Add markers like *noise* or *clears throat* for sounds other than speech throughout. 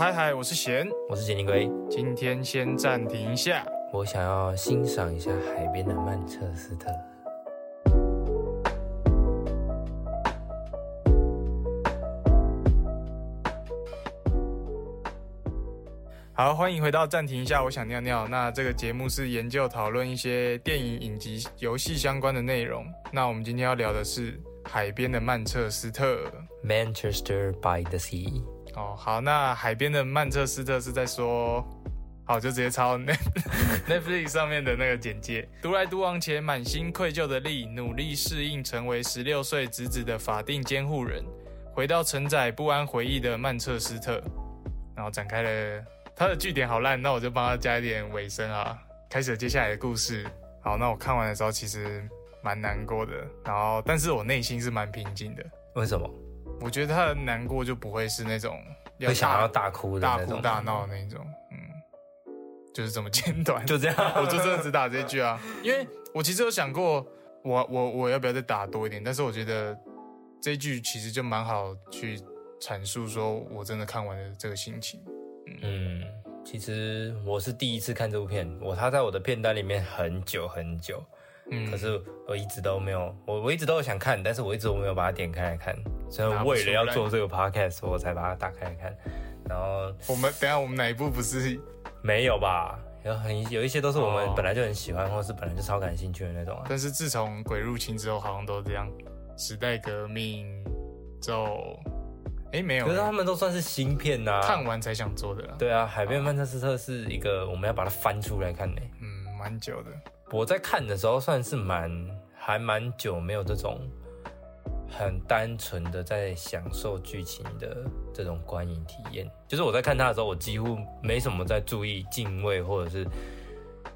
嗨嗨，我是贤，我是杰尼龟。今天先暂停一下，我想要欣赏一下海边的曼彻斯特。好，欢迎回到暂停一下，我想尿尿。那这个节目是研究讨论一些电影、影集、游戏相关的内容。那我们今天要聊的是海边的曼彻斯特 （Manchester by the Sea）。哦，好，那海边的曼彻斯特是在说，好，就直接抄 *laughs* Netflix 上面的那个简介。独来独往且满心愧疚的丽，努力适应成为十六岁侄子的法定监护人，回到承载不安回忆的曼彻斯特，然后展开了。他的据点好烂，那我就帮他加一点尾声啊，开始接下来的故事。好，那我看完的时候其实蛮难过的，然后但是我内心是蛮平静的。为什么？我觉得他的难过就不会是那种会想要大哭的、大哭大闹的那种，嗯，就是这么简短，就这样，*laughs* 我就真的只打这句啊。因为我其实有想过，我我我要不要再打多一点？但是我觉得这句其实就蛮好去阐述说我真的看完了这个心情。嗯，其实我是第一次看这部片，我它在我的片单里面很久很久，嗯，可是我一直都没有，我我一直都有想看，但是我一直都没有把它点开来看，所以为了要做这个 podcast，我才把它打开来看。然后我们等下我们哪一部不是 *laughs* 没有吧？有很有一些都是我们本来就很喜欢，或是本来就超感兴趣的那种。但是自从鬼入侵之后，好像都这样，时代革命就。哎，没有，可是他们都算是新片呐，看完才想做的。对啊，海边曼彻斯特是一个我们要把它翻出来看呢。嗯，蛮久的。我在看的时候算是蛮还蛮久，没有这种很单纯的在享受剧情的这种观影体验。就是我在看它的时候，我几乎没什么在注意敬畏或者是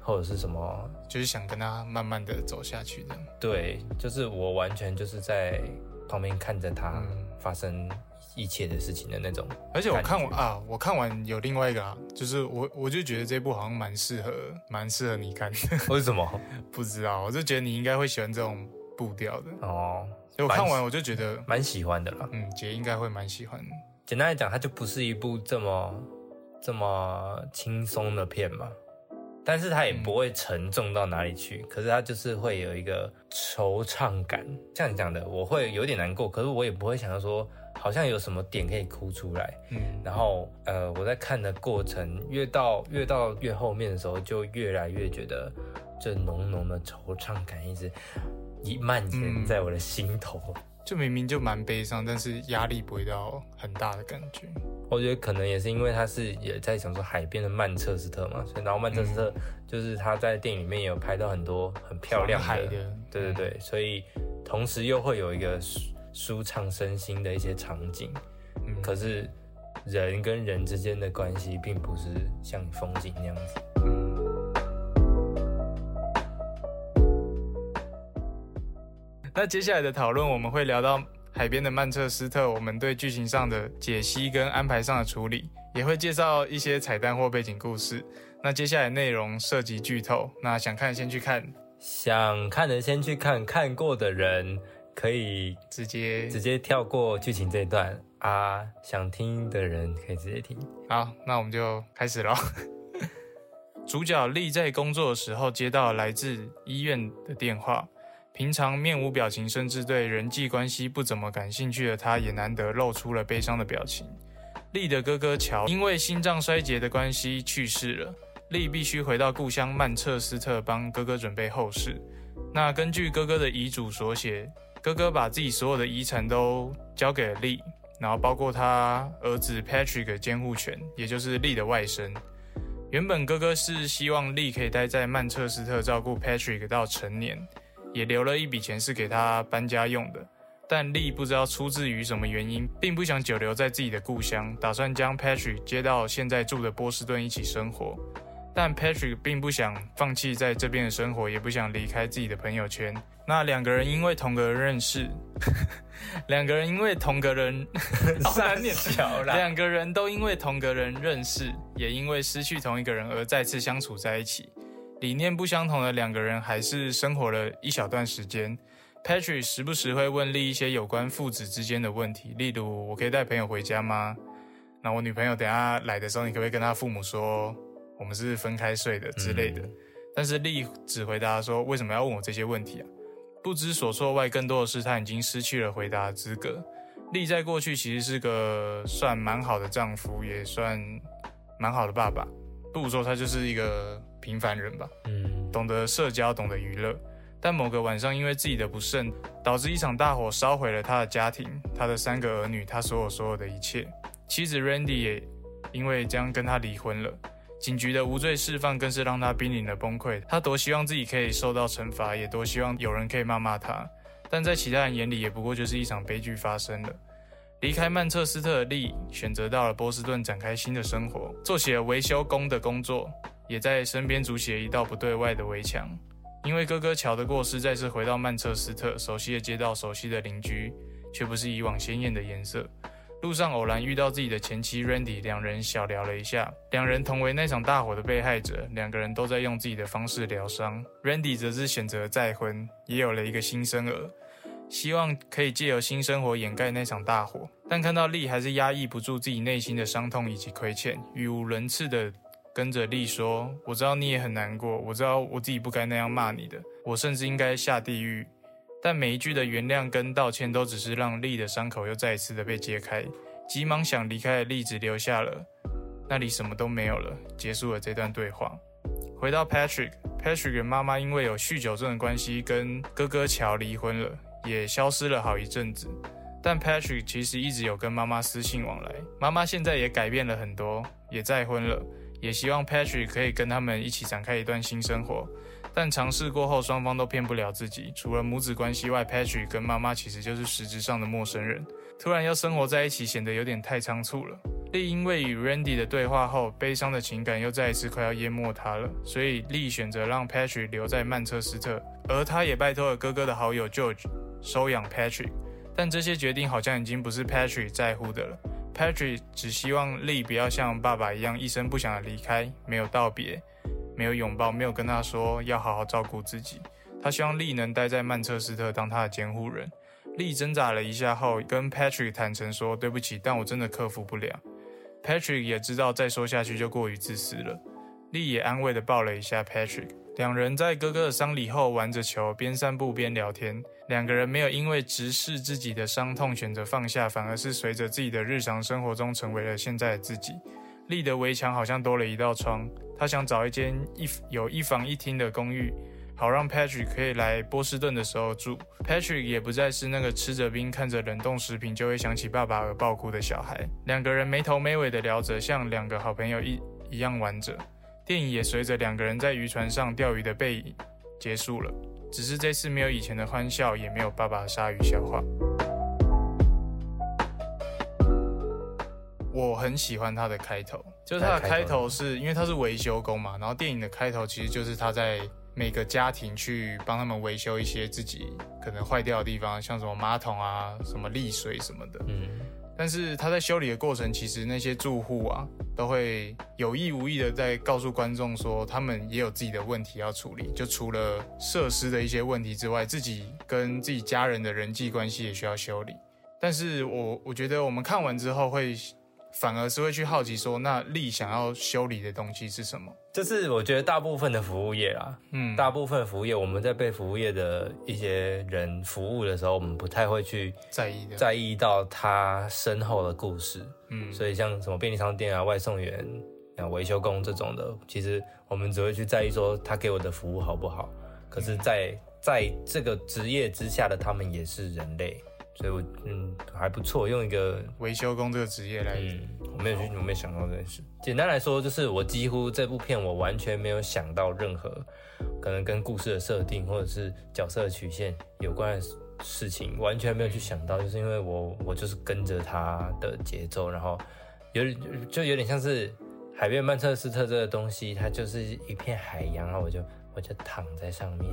或者是什么，就是想跟他慢慢的走下去的。对，就是我完全就是在旁边看着他发生。一切的事情的那种，而且我看完啊，我看完有另外一个啊，就是我我就觉得这部好像蛮适合，蛮适合你看。为什么？*laughs* 不知道，我就觉得你应该会喜欢这种步调的哦。所以我看完我就觉得蛮喜欢的了。嗯，姐应该会蛮喜欢。简单来讲，它就不是一部这么这么轻松的片嘛，但是它也不会沉重到哪里去。可是它就是会有一个惆怅感。这样讲的，我会有点难过，可是我也不会想要说。好像有什么点可以哭出来，嗯，然后呃，我在看的过程越到越到越后面的时候，就越来越觉得这浓浓的惆怅感一直一蔓延在我的心头，就明明就蛮悲伤，但是压力不会到很大的感觉。我觉得可能也是因为他是也在想说海边的曼彻斯特嘛，所以然后曼彻斯特就是他在电影里面也有拍到很多很漂亮的，对对对，所以同时又会有一个。舒畅身心的一些场景，嗯，可是人跟人之间的关系并不是像风景那样子。那接下来的讨论，我们会聊到海边的曼彻斯特，我们对剧情上的解析跟安排上的处理，也会介绍一些彩蛋或背景故事。那接下来内容涉及剧透，那想看先去看，想看的先去看，看过的人。可以直接直接跳过剧情这一段啊，想听的人可以直接听。好，那我们就开始喽。*laughs* 主角丽在工作的时候接到来自医院的电话，平常面无表情，甚至对人际关系不怎么感兴趣的他，也难得露出了悲伤的表情。丽的哥哥乔因为心脏衰竭的关系去世了，丽必须回到故乡曼彻斯特帮哥哥准备后事。那根据哥哥的遗嘱所写。哥哥把自己所有的遗产都交给了利，然后包括他儿子 Patrick 监护权，也就是利的外甥。原本哥哥是希望利可以待在曼彻斯特照顾 Patrick 到成年，也留了一笔钱是给他搬家用的。但利不知道出自于什么原因，并不想久留在自己的故乡，打算将 Patrick 接到现在住的波士顿一起生活。但 Patrick 并不想放弃在这边的生活，也不想离开自己的朋友圈。那两个人因为同个人认识，*laughs* 两个人因为同个人三年桥了，两个人都因为同个人认识，也因为失去同一个人而再次相处在一起。理念不相同的两个人还是生活了一小段时间。Patrick 时不时会问丽一些有关父子之间的问题，例如“我可以带朋友回家吗？”那我女朋友等下来的时候，你可不可以跟她父母说我们是分开睡的之类的？但是丽只回答说为什么要问我这些问题啊？不知所措外，更多的是他已经失去了回答资格。丽在过去其实是个算蛮好的丈夫，也算蛮好的爸爸，不如说他就是一个平凡人吧。嗯，懂得社交，懂得娱乐。但某个晚上，因为自己的不慎，导致一场大火烧毁了他的家庭、他的三个儿女、他所有所有的一切。妻子 Randy 也因为这样跟他离婚了。警局的无罪释放更是让他濒临了崩溃。他多希望自己可以受到惩罚，也多希望有人可以骂骂他。但在其他人眼里，也不过就是一场悲剧发生了。离开曼彻斯特的利选择到了波士顿展开新的生活，做起了维修工的工作，也在身边筑起一道不对外的围墙。因为哥哥乔的过世，再次回到曼彻斯特，熟悉的街道，熟悉的邻居，却不是以往鲜艳的颜色。路上偶然遇到自己的前妻 Randy，两人小聊了一下。两人同为那场大火的被害者，两个人都在用自己的方式疗伤。Randy 则是选择再婚，也有了一个新生儿，希望可以借由新生活掩盖那场大火。但看到丽还是压抑不住自己内心的伤痛以及亏欠，语无伦次的。跟着丽说：“我知道你也很难过，我知道我自己不该那样骂你的，我甚至应该下地狱。但每一句的原谅跟道歉，都只是让丽的伤口又再一次的被揭开。急忙想离开的丽只留下了那里什么都没有了，结束了这段对话。回到 Patrick，Patrick 的妈妈因为有酗酒症的关系，跟哥哥乔离婚了，也消失了好一阵子。但 Patrick 其实一直有跟妈妈私信往来，妈妈现在也改变了很多，也再婚了。”也希望 Patrick 可以跟他们一起展开一段新生活，但尝试过后，双方都骗不了自己。除了母子关系外，Patrick 跟妈妈其实就是实质上的陌生人。突然要生活在一起，显得有点太仓促了。丽因为与 Randy 的对话后，悲伤的情感又再一次快要淹没她了，所以丽选择让 Patrick 留在曼彻斯特，而她也拜托了哥哥的好友 George 收养 Patrick。但这些决定好像已经不是 Patrick 在乎的了。Patrick 只希望丽不要像爸爸一样一声不响的离开，没有道别，没有拥抱，没有跟他说要好好照顾自己。他希望丽能待在曼彻斯特当他的监护人。丽挣扎了一下后，跟 Patrick 坦诚说：“对不起，但我真的克服不了。” Patrick 也知道再说下去就过于自私了。丽也安慰的抱了一下 Patrick。两人在哥哥的丧礼后玩着球，边散步边聊天。两个人没有因为直视自己的伤痛选择放下，反而是随着自己的日常生活中成为了现在的自己。丽的围墙好像多了一道窗，他想找一间一有一房一厅的公寓，好让 Patrick 可以来波士顿的时候住。Patrick 也不再是那个吃着冰看着冷冻食品就会想起爸爸而爆哭的小孩。两个人没头没尾的聊着，像两个好朋友一一样玩着。电影也随着两个人在渔船上钓鱼的背影结束了。只是这次没有以前的欢笑，也没有爸爸鲨鱼笑话。我很喜欢它的开头，就是它的开头是因为他是维修工嘛，然后电影的开头其实就是他在每个家庭去帮他们维修一些自己可能坏掉的地方，像什么马桶啊、什么沥水什么的。嗯。但是他在修理的过程，其实那些住户啊，都会有意无意的在告诉观众说，他们也有自己的问题要处理。就除了设施的一些问题之外，自己跟自己家人的人际关系也需要修理。但是我我觉得我们看完之后会。反而是会去好奇说，那力想要修理的东西是什么？就是我觉得大部分的服务业啊，嗯，大部分服务业，我们在被服务业的一些人服务的时候，我们不太会去在意在意到他身后的故事，嗯，所以像什么便利商店啊、外送员、啊维修工这种的，其实我们只会去在意说他给我的服务好不好。可是，在在这个职业之下的他们也是人类。所以，我嗯还不错，用一个维修工这个职业来，嗯，我没有去，我没有想到这件事。简单来说，就是我几乎这部片我完全没有想到任何可能跟故事的设定或者是角色的曲线有关的事情，完全没有去想到，就是因为我我就是跟着他的节奏，然后有就有点像是海边曼彻斯特这个东西，它就是一片海洋，然后我就我就躺在上面。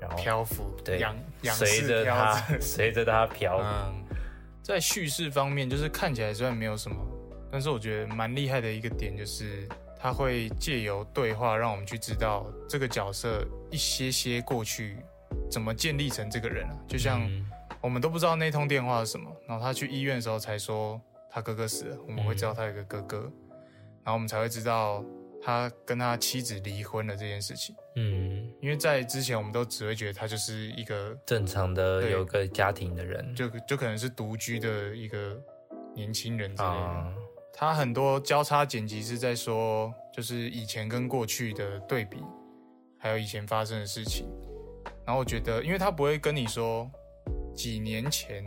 然后漂浮，对，随着它，*laughs* 随着它漂。嗯，在叙事方面，就是看起来虽然没有什么，但是我觉得蛮厉害的一个点，就是他会借由对话，让我们去知道这个角色一些些过去怎么建立成这个人啊。就像我们都不知道那通电话是什么，然后他去医院的时候才说。他哥哥死了，我们会知道他有一个哥哥，然后我们才会知道他跟他妻子离婚了这件事情。嗯，因为在之前我们都只会觉得他就是一个正常的对有个家庭的人就就可能是独居的一个年轻人之类的。啊，他很多交叉剪辑是在说，就是以前跟过去的对比，还有以前发生的事情。然后我觉得，因为他不会跟你说几年前，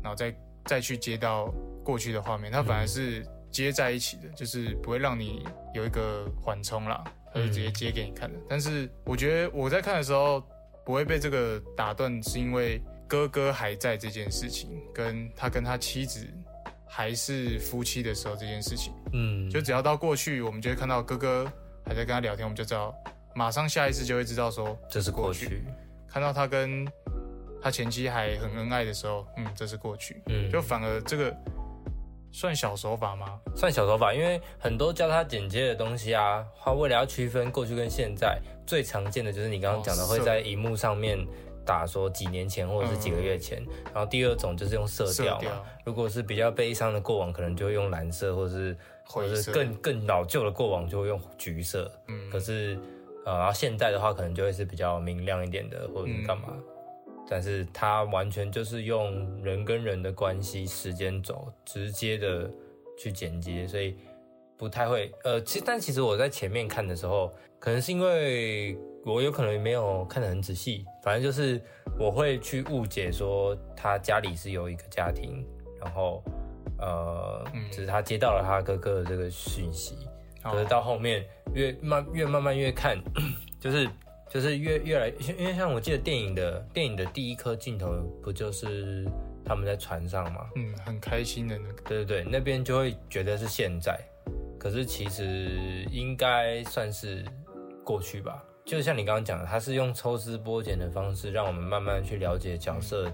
然后再再去接到过去的画面，他反而是接在一起的，就是不会让你有一个缓冲啦，他就直接接给你看的。但是我觉得我在看的时候不会被这个打断，是因为哥哥还在这件事情，跟他跟他妻子还是夫妻的时候这件事情。嗯，就只要到过去，我们就会看到哥哥还在跟他聊天，我们就知道，马上下意识就会知道说这是过去。去，看到他跟他前妻还很恩爱的时候，嗯，这是过去。嗯，就反而这个算小手法吗？算小手法，因为很多交叉剪接的东西啊，它为了要区分过去跟现在，最常见的就是你刚刚讲的，哦会在荧幕上面打说几年前或者是几个月前。然后第二种就是用色色调嘛，如果是比较悲伤的过往，可能就会用蓝色，或者是或者是更更老旧的过往就会用橘色。嗯，可是呃，然后现在的话可能就会是比较明亮一点的，或者是干嘛。嗯但是它完全就是用人跟人的关系时间轴直接的去剪接，所以不太会呃，其实但其实我在前面看的时候，可能是因为我有可能没有看得很仔细，反正就是我会去误解说他家里是有一个家庭，然后呃，嗯。只是他接到了他哥哥的这个讯息，可是到后面越慢越慢慢越看，*coughs* 就是就是越越来，因为像我记得电影的电影的第一颗镜头不就是他们在船上嘛？嗯，很开心的那个，对对对，那边就会觉得是现在，可是其实应该算是过去吧。就像你刚刚讲的，他是用抽丝剥茧的方式，让我们慢慢去了解角色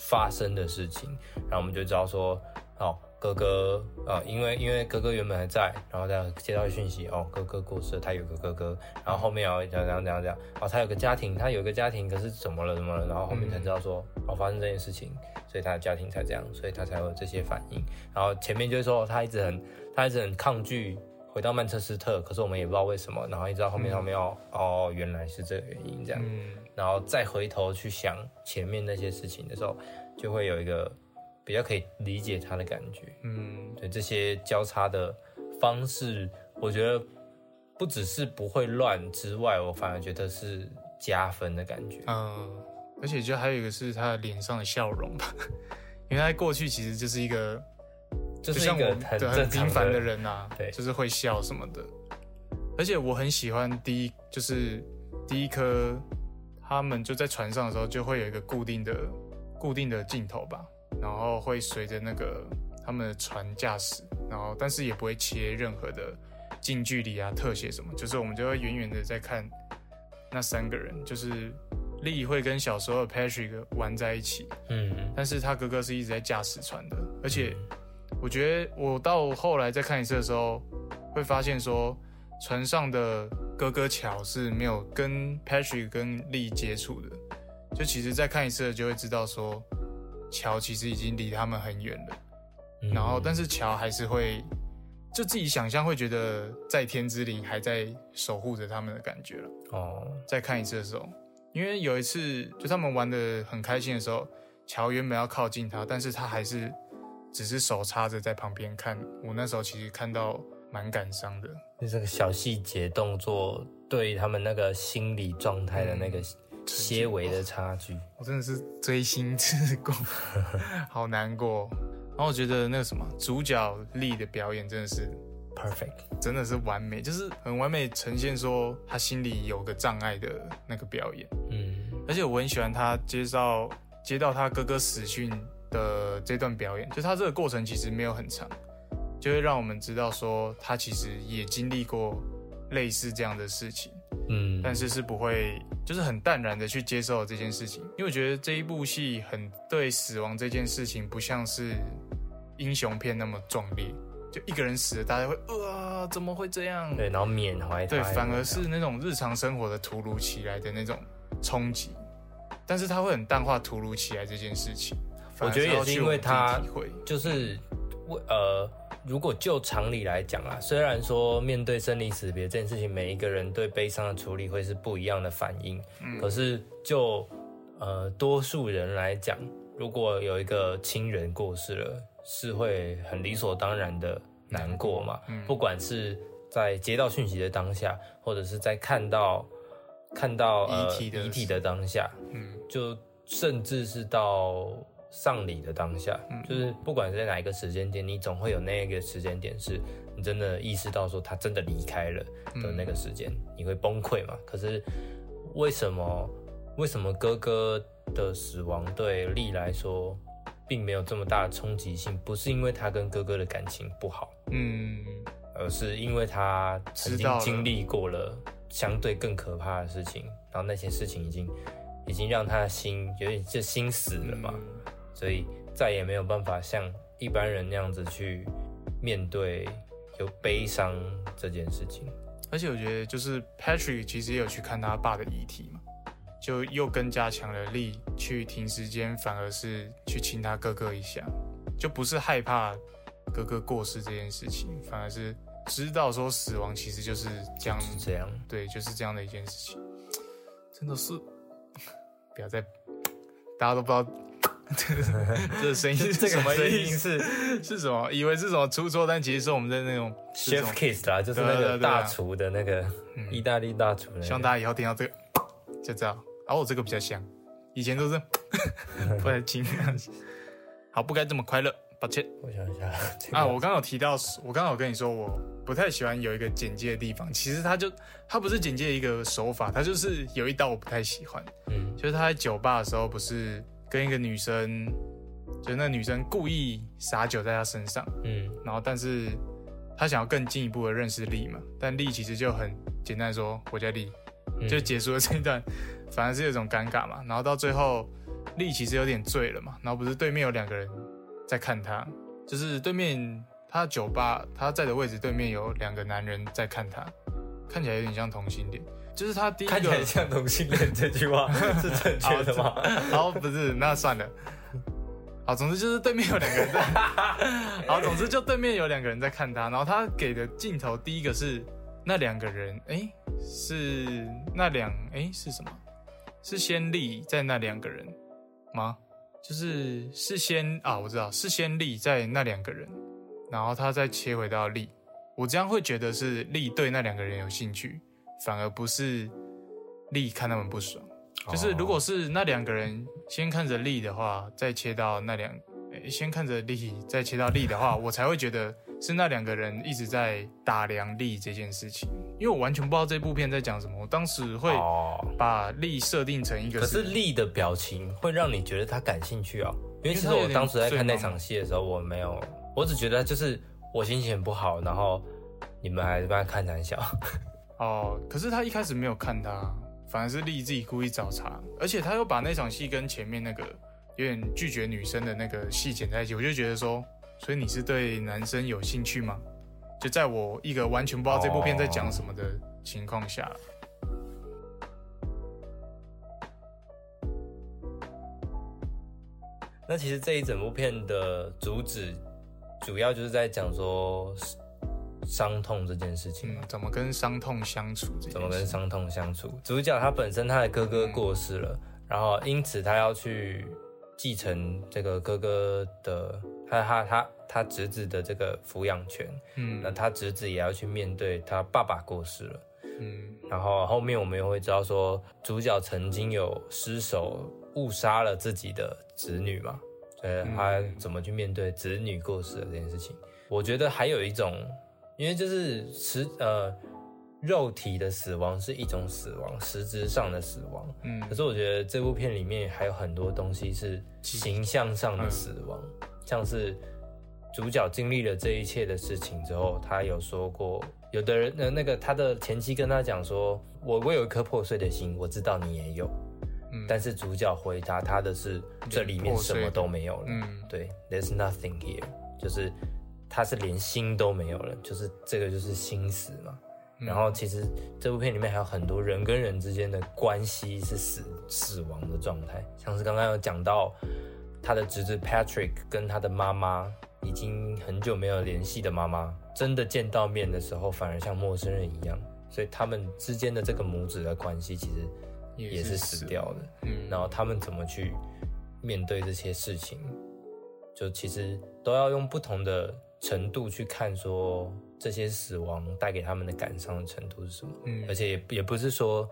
发生的事情，然后我们就知道说，哦，哥哥啊、因为因为哥哥原本还在，然后再接到讯息，哦，哥哥过世了，他有个哥哥，然后后面要怎样怎样怎样怎样，哦，他有个家庭，他有个家庭，可是怎么了怎么了，然后后面才知道说，哦，发生这件事情，所以他的家庭才这样，所以他才有这些反应，然后前面就是说他一直很他一直很抗拒。回到曼彻斯特，可是我们也不知道为什么，然后一直到后面他们要、哦，原来是这个原因这样，嗯，然后再回头去想前面那些事情的时候，就会有一个比较可以理解他的感觉。嗯，对这些交叉的方式，我觉得不只是不会乱之外，我反而觉得是加分的感觉。嗯，而且就还有一个是他的脸上的笑容吧，*laughs* 因为他过去其实就是一个，就就是像我们一个很对很平凡的人啊，对就是会笑什么的。而且我很喜欢第一，就是第一颗他们就在船上的时候，就会有一个固定的固定的镜头吧，然后会随着那个他们的船驾驶，然后但是也不会切任何的近距离啊、特写什么，就是我们就会远远的在看那三个人，就是丽会跟小时候的 Patrick 玩在一起，嗯。但是他哥哥是一直在驾驶船的，而且我觉得我到后来再看一次的时候，会发现说船上的哥哥乔是没有跟 Patrick 跟丽接触的，就其实再看一次就会知道说乔其实已经离他们很远了，嗯然后但是乔还是会就自己想象会觉得在天之灵还在守护着他们的感觉了。哦，再看一次的时候，因为有一次就他们玩的很开心的时候，乔原本要靠近他，但是他还是只是手插着在旁边看。我那时候其实看到蛮感伤的，就这个小细节动作对他们那个心理状态的那个些微的差距。我真的是锥心刺骨，好难过。然后我觉得那个什么主角力的表演真的是 Perfect，真的是完美，就是很完美呈现说他心里有个障碍的那个表演。嗯而且我很喜欢他接到接到他哥哥死讯的这段表演，就他这个过程其实没有很长，就会让我们知道说他其实也经历过类似这样的事情，嗯，但是是不会就是很淡然的去接受这件事情，因为我觉得这一部戏很对死亡这件事情不像是英雄片那么壮烈，就一个人死了，大家会呃怎么会这样？对，然后缅怀他，对，反而是那种日常生活的突如其来的那种冲击，但是他会很淡化突如其来这件事情。我觉得也是因为他就是为呃，如果就常理来讲啊，虽然说面对生离死别这件事情，每一个人对悲伤的处理会是不一样的反应，可是就呃多数人来讲，如果有一个亲人过世了，是会很理所当然的难过嘛，不管是在接到讯息的当下，或者是在看到看到呃遗体的遗体的当下，嗯。就甚至是到丧礼的当下，就是不管是在哪一个时间点，你总会有那个时间点是你真的意识到说他真的离开了的那个时间，你会崩溃嘛？可是为什么为什么哥哥的死亡对丽来说并没有这么大的冲击性？不是因为他跟哥哥的感情不好，嗯而是因为他曾经经历过了相对更可怕的事情，然后那些事情已经已经让他的心有点就心死了嘛，所以再也没有办法像一般人那样子去面对有悲伤这件事情。而且我觉得就是 Patrick 其实也有去看他爸的遗体嘛，就又更加强了力去停时间，反而是去亲他哥哥一下，就不是害怕哥哥过世这件事情，反而是知道说死亡其实就是这样，这样，对，就是这样的一件事情，真的是 *laughs* 不要再，大家都不知道这个声音是这个什么声，音是是什么？以为是什么出错，但其实是我们在那种 Chef Kiss 啦，就是那对对对个大厨的那个嗯意大利大厨的。希望大家以后听到这个就知道，然后我这个比较像，以前都是 *laughs* 不太轻。好，不该这么快乐，抱歉我想一下啊！我刚刚有提到，我刚刚有跟你说，我不太喜欢有一个简介的地方。其实它就它不是简介的一个手法，它就是有一道我不太喜欢，嗯就是他在酒吧的时候，不是跟一个女生，就是那女生故意撒酒在他身上，嗯。然后但是他想要更进一步的认识丽嘛，但丽其实就很简单说我叫丽，嗯。就结束了这一段，反而是有种尴尬嘛。然后到最后，丽其实有点醉了嘛，然后不是对面有两个人在看他，就是对面他酒吧他在的位置对面有两个男人在看他，看起来有点像同性恋。就是他第一看起来个，像同性恋这句话 *laughs* 是正确的吗？好不是那算了。好，总之就是对面有两个人在，*laughs* 好，总之就对面有两个人在看他，然后他给的镜头第一个是那两个人，哎，是那两，哎是什么？是先立在那两个人吗？就是是先啊，我知道是先立在那两个人，然后他再切回到立，我这样会觉得是立对那两个人有兴趣，反而不是力看他们不爽。就是如果是那两个人先看着力的话，再切到那两，诶先看着力，再切到力的话，我才会觉得是那两个人一直在打量力这件事情。因为我完全不知道这部片在讲什么，我当时会哦，把力设定成一个可是力的表情会让你觉得他感兴趣啊，因为其实我当时在看那场戏的时候，我没有，我只觉得就是我心情很不好，然后你们还在那看胆小，哦，可是他一开始没有看他，反而是力自己故意找茬，而且他又把那场戏跟前面那个有点拒绝女生的那个戏剪在一起，我就觉得说，所以你是对男生有兴趣吗？就在我一个完全不知道这部片在讲什么的情况下，那其实这一整部片的主旨，主要就是在讲说伤痛这件事情嘛嗯，怎么跟伤痛相处怎么跟伤痛相处。主角他本身他的哥哥过世了，然后因此他要去继承这个哥哥的他他他他侄子的这个抚养权，嗯。那嗯他侄子也要去面对他爸爸过世了。嗯。然后后面我们也会知道说，主角曾经有失手误杀了自己的子女嘛，所以他怎么去面对子女过世的这件事情？我觉得还有一种，因为就是实呃肉体的死亡是一种死亡，实质上的死亡。嗯可是我觉得这部片里面还有很多东西是形象上的死亡，像是主角经历了这一切的事情之后，他有说过，有的人呃那个他的前妻跟他讲说，我我有一颗破碎的心，我知道你也有，嗯但是主角回答他的是这里面什么都没有了，嗯对，there's nothing here，就是他是连心都没有了，就是这个就是心死嘛。嗯然后其实这部片里面还有很多人跟人之间的关系是死死亡的状态，像是刚刚有讲到他的侄子 Patrick 跟他的妈妈已经很久没有联系的妈妈，真的见到面的时候，反而像陌生人一样。所以他们之间的这个母子的关系，其实也是死掉的。嗯，然后他们怎么去面对这些事情，就其实都要用不同的程度去看，说这些死亡带给他们的感伤的程度是什么。嗯而且也也不是说，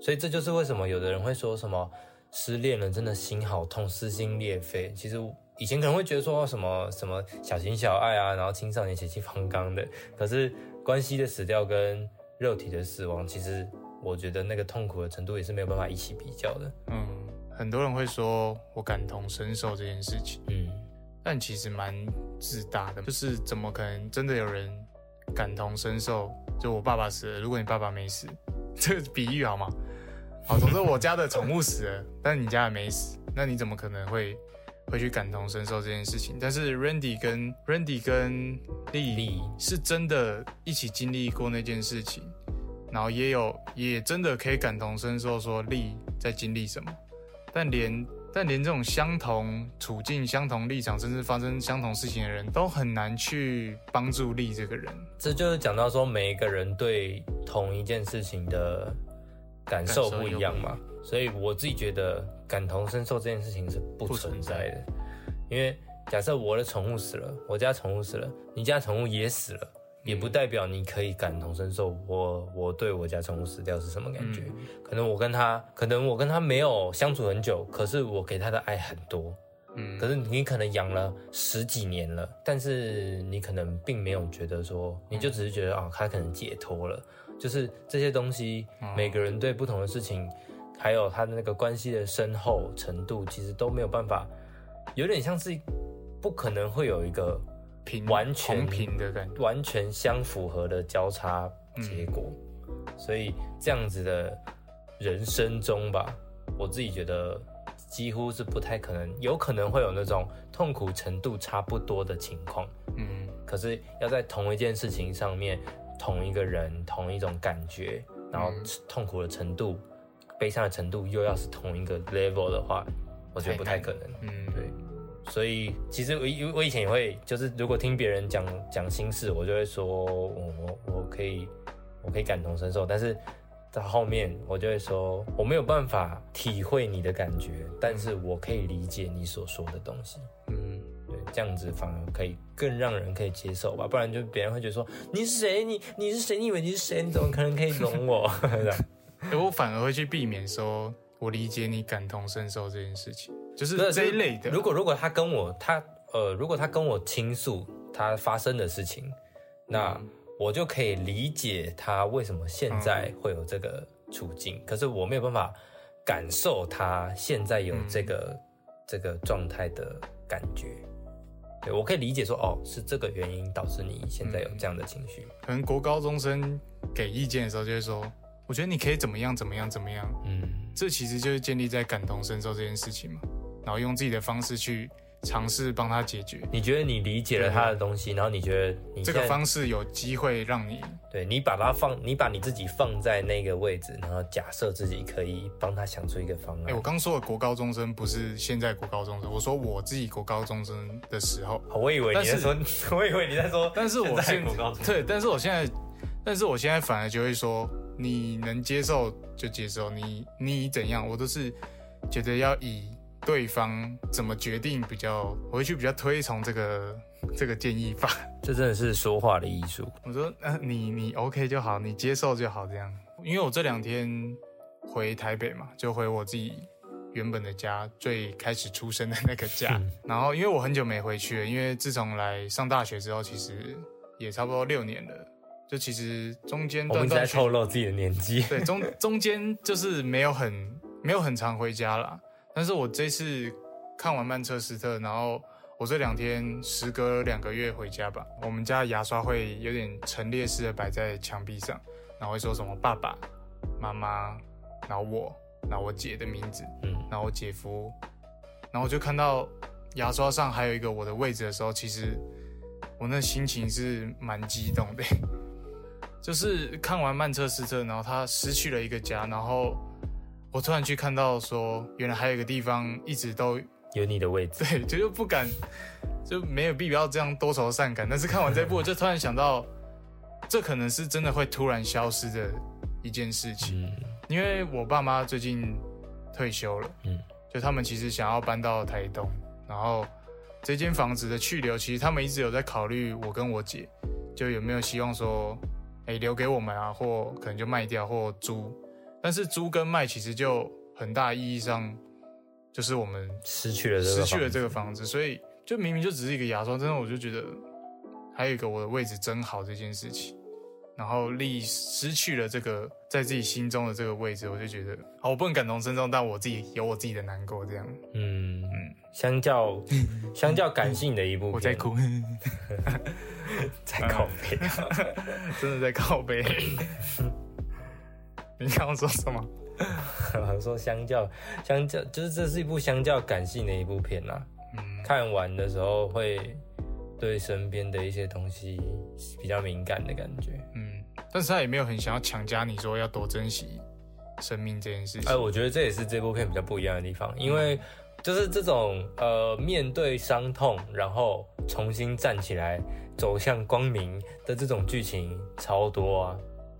所以这就是为什么有的人会说什么失恋了真的心好痛，撕心裂肺。其实以前可能会觉得说什么什么小情小爱啊，然后青少年血气方刚的，可是关系的死掉跟肉体的死亡，其实我觉得那个痛苦的程度也是没有办法一起比较的。嗯，很多人会说我感同身受这件事情，嗯，但其实蛮自大的，就是怎么可能真的有人感同身受？就我爸爸死了，如果你爸爸没死，这个比喻好吗？好，总之我家的宠物死了，但你家也没死，那你怎么可能会会去感同身受这件事情？但是 Randy 跟 Randy 跟丽丽是真的一起经历过那件事情，然后也有也真的可以感同身受，说丽在经历什么，但连但连这种相同处境、相同立场，甚至发生相同事情的人都很难去帮助力这个人。这就是讲到说每一个人对同一件事情的感受不一样嘛，所以我自己觉得感同身受这件事情是不存在的，因为假设我的宠物死了，我家宠物死了，你家宠物也死了，也不代表你可以感同身受我我对我家宠物死掉是什么感觉，可能我跟他，可能我跟他没有相处很久，可是我给他的爱很多，嗯，可是你可能养了十几年了，但是你可能并没有觉得说，你就只是觉得啊、他可能解脱了。就是这些东西，每个人对不同的事情，还有他的那个关系的深厚程度，其实都没有办法，有点像是不可能会有一个平完全平的感觉。完全相符合的交叉结果。所以这样子的人生中吧，我自己觉得几乎是不太可能，有可能会有那种痛苦程度差不多的情况，嗯可是要在同一件事情上面，同一个人，同一种感觉，然后痛苦的程度、悲伤的程度又要是同一个 level 的话，我觉得不太可能。嗯，对，所以其实我以我以前也会，就是如果听别人讲讲心事，我就会说我我我可以我可以感同身受，但是到后面我就会说我没有办法体会你的感觉，但是我可以理解你所说的东西。嗯，对，这样子反而可以更让人可以接受吧，不然就别人会觉得说你是谁？你你是谁？你以为你是谁？你怎么可能可以懂我？*laughs* 我反而会去避免说，我理解你感同身受这件事情，就是这一类的。如果如果他跟我他呃，如果他跟我倾诉他发生的事情，那我就可以理解他为什么现在会有这个处境。可是我没有办法感受他现在有这个、这个状态的感觉。对我可以理解说，哦，是这个原因导致你现在有这样的情绪。可能国高中生给意见的时候，就会说，我觉得你可以怎么样怎么样怎么样。嗯，这其实就是建立在感同身受这件事情嘛，然后用自己的方式去尝试帮他解决。你觉得你理解了他的东西，然后你觉得你这个方式有机会让你，对你把它放，你把你自己放在那个位置，然后假设自己可以帮他想出一个方哎、案。我刚说的国高中生不是现在国高中生，我说我自己国高中生的时候，*laughs* 我以为你在说，我以为你在说，但是我现在对，但是我现在，但是我现在反而就会说，你能接受就接受，你你怎样，我都是觉得要以对方怎么决定比较，我会去比较推崇这个 *laughs* 这个建议法。*laughs* 这真的是说话的艺术。我说，呃，你你 OK 就好，你接受就好，这样。因为我这两天回台北嘛，就回我自己原本的家，最开始出生的那个家。嗯 *laughs* 然后，因为我很久没回去了，因为自从来上大学之后，其实也差不多六年了。就其实中间我们在透露自己的年纪。对中中间就是没有很没有很常回家啦。但是我这次看完曼彻斯特，然后我这两天时隔两个月回家吧，我们家牙刷会有点陈列式的摆在墙壁上，然后会说什么爸爸妈妈，然后我，然后我姐的名字，嗯，然后我姐夫，然后我就看到牙刷上还有一个我的位置的时候，其实我那心情是蛮激动的，*laughs* 就是看完曼彻斯特，然后他失去了一个家，然后我突然去看到说，原来还有一个地方一直都有你的位置。对，就就不敢，就没有必要这样多愁善感。但是看完这部，我就突然想到，这可能是真的会突然消失的一件事情。嗯因为我爸妈最近退休了，嗯就他们其实想要搬到台东，然后这间房子的去留，其实他们一直有在考虑我跟我姐，就有没有希望说，哎、留给我们啊，或可能就卖掉或租。但是租跟卖其实就很大意义上，就是我们失去了这个失去了房子这个房子，所以就明明就只是一个牙刷，真的我就觉得还有一个我的位置真好这件事情，然后力失去了这个在自己心中的这个位置，我就觉得好，我不能感同身受，但我自己有我自己的难过，这样嗯嗯，相较相较感性的一部分，我在哭，*laughs* 在靠背。*laughs* 真的在靠背。你刚刚说什么？我 *laughs* 说相较相较，就是这是一部相较感性的一部片啦。嗯，看完的时候会对身边的一些东西比较敏感的感觉。嗯，但是他也没有很想要强加你说要多珍惜生命这件事情。哎，我觉得这也是这部片比较不一样的地方，因为就是这种呃面对伤痛，然后重新站起来走向光明的这种剧情超多啊，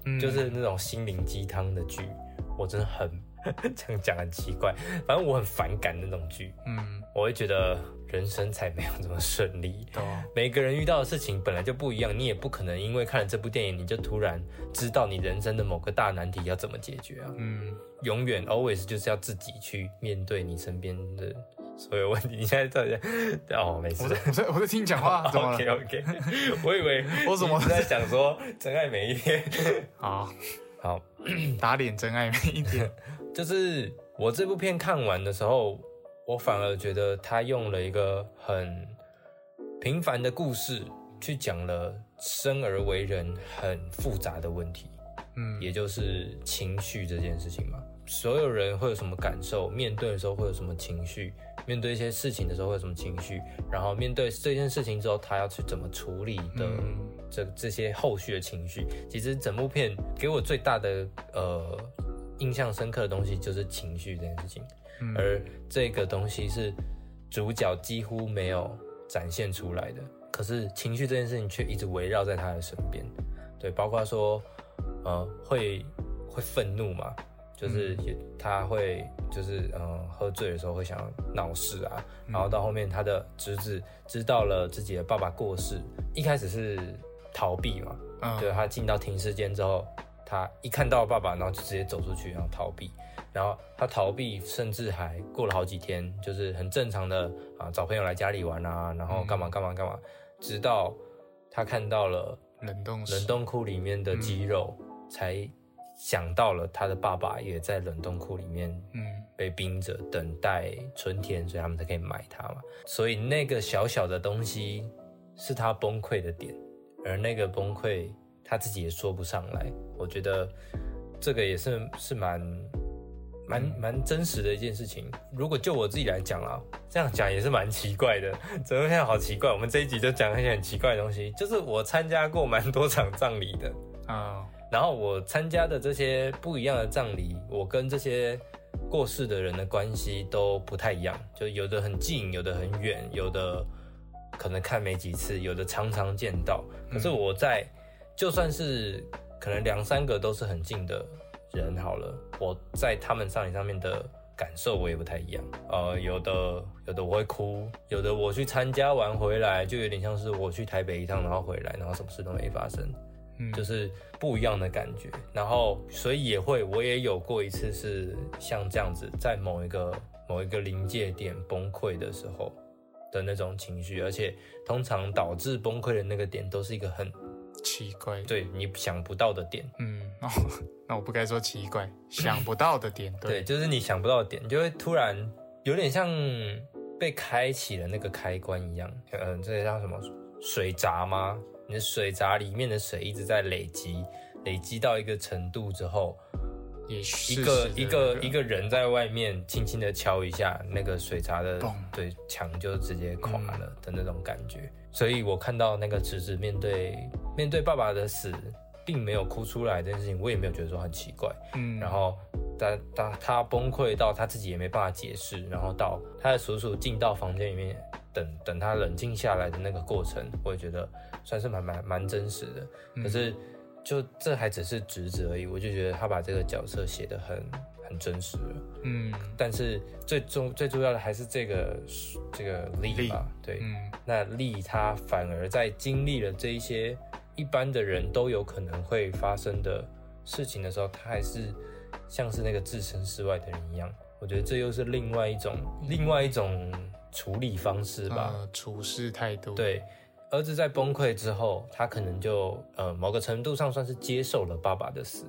嗯就是那种心灵鸡汤的剧，我真的很 *laughs* 这样讲很奇怪，反正我很反感那种剧，嗯，我会觉得人生才没有这么顺利。对啊，每个人遇到的事情本来就不一样，你也不可能因为看了这部电影，你就突然知道你人生的某个大难题要怎么解决啊。嗯，永远 always 就是要自己去面对你身边的所有问题。你现在在哦，没事我。在我在我在听你讲话，*laughs* 怎么了 OK OK，我以为我怎么在想说真爱每一天？好，好，打脸真爱每一天。*laughs* 就是我这部片看完的时候，我反而觉得他用了一个很平凡的故事，去讲了生而为人很复杂的问题，嗯，也就是情绪这件事情嘛。所有人会有什么感受？面对的时候会有什么情绪？面对一些事情的时候会有什么情绪？然后面对这件事情之后，他要去怎么处理的嗯这这些后续的情绪？其实整部片给我最大的呃印象深刻的东西就是情绪这件事情，嗯而这个东西是主角几乎没有展现出来的。可是情绪这件事情却一直围绕在他的身边，对，包括说呃会会愤怒嘛，就是也他会就是嗯喝醉的时候会想要闹事啊，然后到后面他的侄子知道了自己的爸爸过世，一开始是逃避嘛，嗯。对他进到停尸间之后，他一看到爸爸，然后就直接走出去，然后逃避。然后他逃避，甚至还过了好几天，就是很正常的啊，找朋友来家里玩啊，然后干嘛干嘛干嘛，直到他看到了冷冻冷冻库里面的鸡肉，才想到了他的爸爸也在冷冻库里面嗯被冰着，等待春天，所以他们才可以买它嘛。所以那个小小的东西是他崩溃的点，而那个崩溃他自己也说不上来。我觉得这个也是是蛮蛮蛮真实的一件事情。如果就我自己来讲啊，这样讲也是蛮奇怪的。怎么现在好奇怪，我们这一集就讲一些很奇怪的东西。就是我参加过蛮多场葬礼的，啊然后我参加的这些不一样的葬礼，我跟这些过世的人的关系都不太一样，就有的很近，有的很远，有的可能看没几次，有的常常见到。可是我在就算是可能两三个都是很近的人好了，我在他们葬礼上面的感受我也不太一样。呃，有的有的我会哭，有的我去参加完回来，就有点像是我去台北一趟，然后回来，然后什么事都没发生。嗯就是不一样的感觉。然后，所以也会，我也有过一次是像这样子，在某一个某一个临界点崩溃的时候的那种情绪，而且通常导致崩溃的那个点都是一个很奇怪，对你想不到的点。嗯，那我 *laughs* 那我不该说奇怪，想不到的点，对，对，就是你想不到的点，你就会突然有点像被开启了那个开关一样。嗯、这个叫什么？水闸吗？你的水闸里面的水一直在累积，累积到一个程度之后，也一个一个一个，人在外面轻轻的敲一下，那个水闸的对墙就直接垮了的那种感觉。所以我看到那个侄子面对面对爸爸的死，并没有哭出来这件事情，我也没有觉得说很奇怪。嗯，然后他他他崩溃到他自己也没办法解释，然后到他的叔叔进到房间里面等等他冷静下来的那个过程，我也觉得算是蛮蛮蛮真实的。可是就这还只是侄子而已，我就觉得他把这个角色写的很很真实了。嗯但是最重最重要的还是这个这个力力吧，对，嗯那力他反而在经历了这一些一般的人都有可能会发生的事情的时候，他还是像是那个置身事外的人一样。我觉得这又是另外一种另外一种处理方式吧。呃，处事态度，，对，儿子在崩溃之后，他可能就呃某个程度上算是接受了爸爸的死，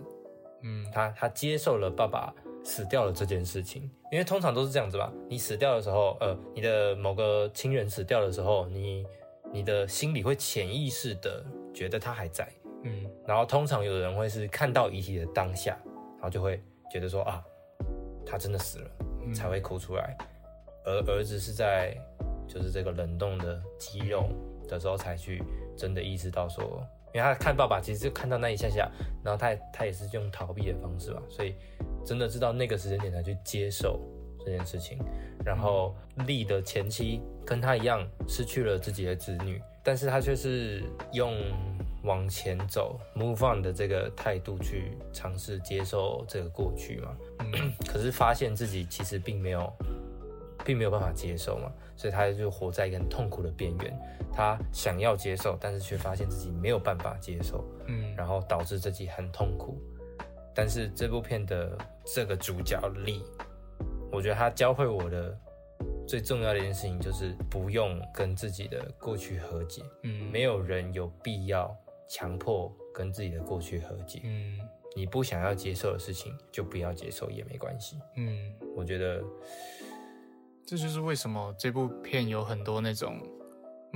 嗯。他他接受了爸爸死掉了这件事情，因为通常都是这样子吧。你死掉的时候，呃，你的某个亲人死掉的时候，你你的心里会潜意识的觉得他还在，嗯。然后通常有人会是看到遗体的当下，然后就会觉得说啊，他真的死了，嗯。才会哭出来。而儿子是在就是这个冷冻的肌肉的时候才去真的意识到说，因为他看爸爸其实就看到那一下下，然后他也他也是用逃避的方式嘛，所以真的知道那个时间点才去接受这件事情。然后丽的前妻跟他一样失去了自己的子女，但是他却是用往前走 move on 的这个态度去尝试接受这个过去嘛。嗯 *clears throat* 可是发现自己其实并没有，并没有办法接受嘛，所以他就活在一个很痛苦的边缘。他想要接受，但是却发现自己没有办法接受，嗯然后导致自己很痛苦。但是这部片的这个主角力，我觉得他教会我的最重要的一件事情就是不用跟自己的过去和解，嗯没有人有必要强迫跟自己的过去和解。嗯你不想要接受的事情，就不要接受也没关系。嗯，我觉得，这就是为什么这部片有很多那种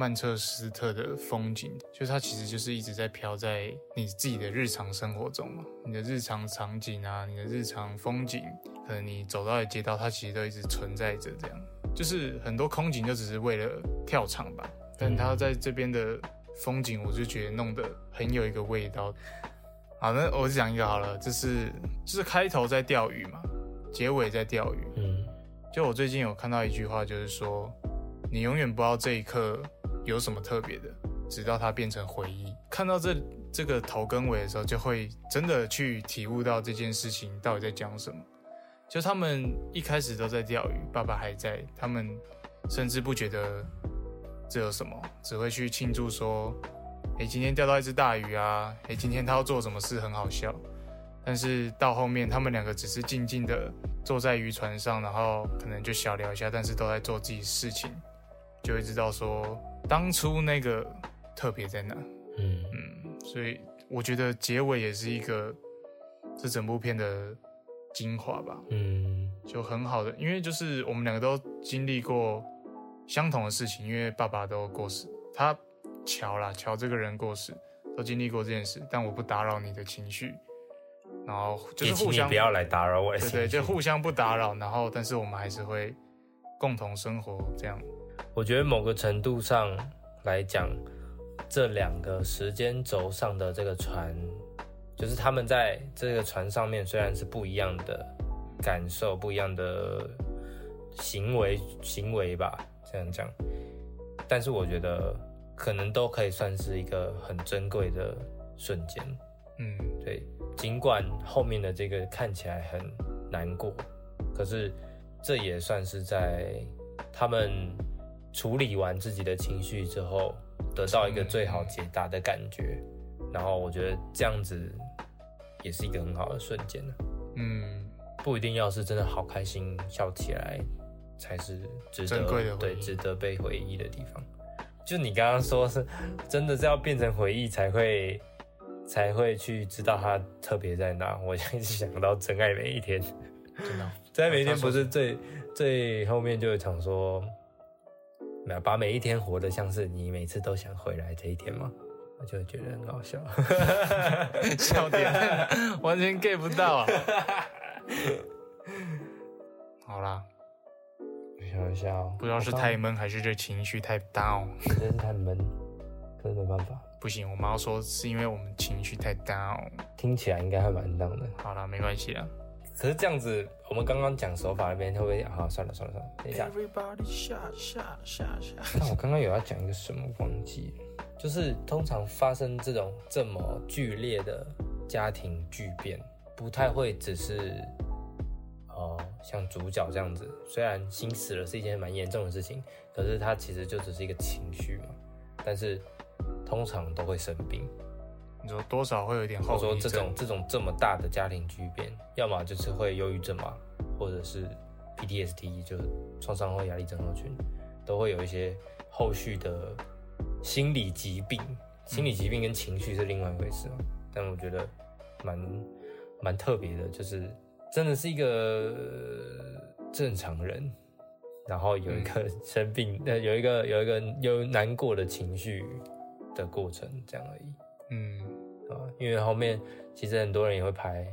曼彻斯特的风景，就是它其实就是一直在飘在你自己的日常生活中嘛，你的日常场景啊，你的日常风景，可能你走到的街道，它其实都一直存在着，这样，就是很多空景就只是为了跳场吧，但它在这边的风景，我就觉得弄得很有一个味道。好，那我就讲一个好了，就是就是开头在钓鱼嘛，结尾在钓鱼，嗯。就我最近有看到一句话，就是说，你永远不知道这一刻有什么特别的，直到它变成回忆。看到这这个头跟尾的时候，就会真的去体悟到这件事情到底在讲什么。就他们一开始都在钓鱼，爸爸还在，他们甚至不觉得这有什么，只会去庆祝说，诶，今天钓到一只大鱼啊，诶，今天他要做什么事很好笑。但是到后面，他们两个只是静静的坐在渔船上，然后可能就小聊一下，但是都在做自己事情，就会知道说当初那个特别在哪。嗯嗯，所以我觉得结尾也是一个这整部片的精华吧，嗯就很好的，因为就是我们两个都经历过相同的事情，因为爸爸都过世，他乔啦，乔这个人过世，都经历过这件事，但我不打扰你的情绪，然后就是互相不要来打扰我的对对，就互相不打扰，然后但是我们还是会共同生活这样。我觉得某个程度上来讲，这两个时间轴上的这个船，就是他们在这个船上面虽然是不一样的感受、不一样的行为行为吧，这样讲，但是我觉得可能都可以算是一个很珍贵的瞬间。嗯对，尽管后面的这个看起来很难过，可是这也算是在他们处理完自己的情绪之后，得到一个最好解答的感觉。然后我觉得这样子也是一个很好的瞬间呢，嗯，不一定要是真的好开心笑起来才是值得对值得被回忆的地方。就你刚刚说是真的是要变成回忆才会才会去知道它特别在哪。我一直想到《真爱每一天》，真的哦、*laughs* 真爱每一天不是最最后面就有常说，没有把每一天活得像是你每次都想回来这一天吗？我就觉得很好笑。*laughs* 笑点 *laughs* 完全 get 不到啊。*laughs* 好啦，我想一下哦，不知道是太闷还是这情绪太 down。真是太闷，真的没办法。不行，我妈说是因为我们情绪太 down。听起来应该还蛮 down 的。好啦，没关系啦。可是这样子，我们刚刚讲手法那边会不会啊？算了算了算了，等一下。Everybody 下下下下，但我刚刚有要讲一个什么忘记了，就是通常发生这种这么剧烈的家庭巨变，不太会只是哦、呃像主角这样子，虽然心死了是一件蛮严重的事情，可是他其实就只是一个情绪嘛，但是通常都会生病。你说多少会有一点后遗症这种这种这么大的家庭巨变，要么就是会忧郁症嘛，或者是 PTSD，就是创伤后压力症候群，都会有一些后续的心理疾病。心理疾病跟情绪是另外一回事嘛，但我觉得蛮蛮特别的，就是真的是一个呃正常人，然后有一个 *laughs* 生病，呃，有一个有一个有难过的情绪的过程，这样而已。嗯，啊，因为后面其实很多人也会拍，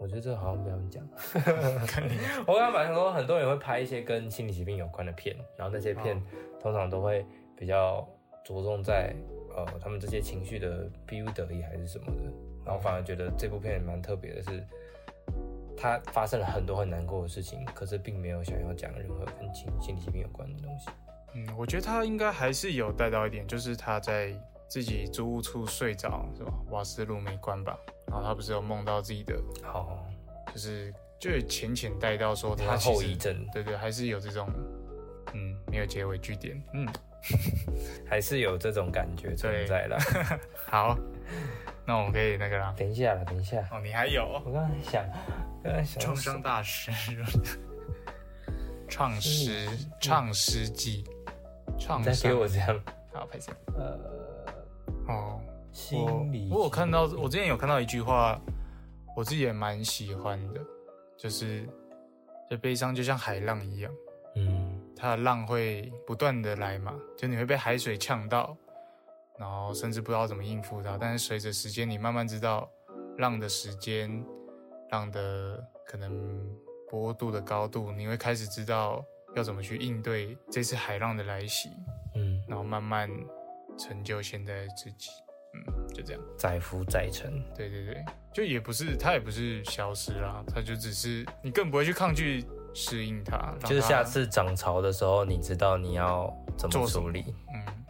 我觉得这个好像不要讲。*laughs* 我刚刚本来想说，很多人会拍一些跟心理疾病有关的片，然后那些片哦通常都会比较着重在呃他们这些情绪的逼不得已还是什么的，然后反而觉得这部片蛮特别的是，它发生了很多很难过的事情，可是并没有想要讲任何跟心心理疾病有关的东西。嗯，我觉得他应该还是有带到一点，就是他在自己租屋处睡着是吧？瓦斯炉没关吧？然后他不是有梦到自己的，好，就是就有浅浅带到说他后遗症。对对，还是有这种，嗯，没有结尾句点，嗯，*laughs* 还是有这种感觉存在了。*laughs* 好，那我们可以那个啦。等一下啦，等一下。哦，你还有？我刚才想，刚才想创伤大师，唱诗唱诗记，创你再给我这样，好拍摄呃，哦。心理我我有看到，我之前有看到一句话，我自己也蛮喜欢的，就是这悲伤就像海浪一样，嗯它的浪会不断的来嘛，就你会被海水呛到，然后甚至不知道怎么应付它，但是随着时间，你慢慢知道浪的时间、浪的可能波度的高度，你会开始知道要怎么去应对这次海浪的来袭，嗯，然后慢慢成就现在的自己。嗯，就这样。载浮载沉，对对对，就也不是，它也不是消失啦，它就只是你更不会去抗拒适应它，让就是下次涨潮的时候，你知道你要怎么处理。嗯，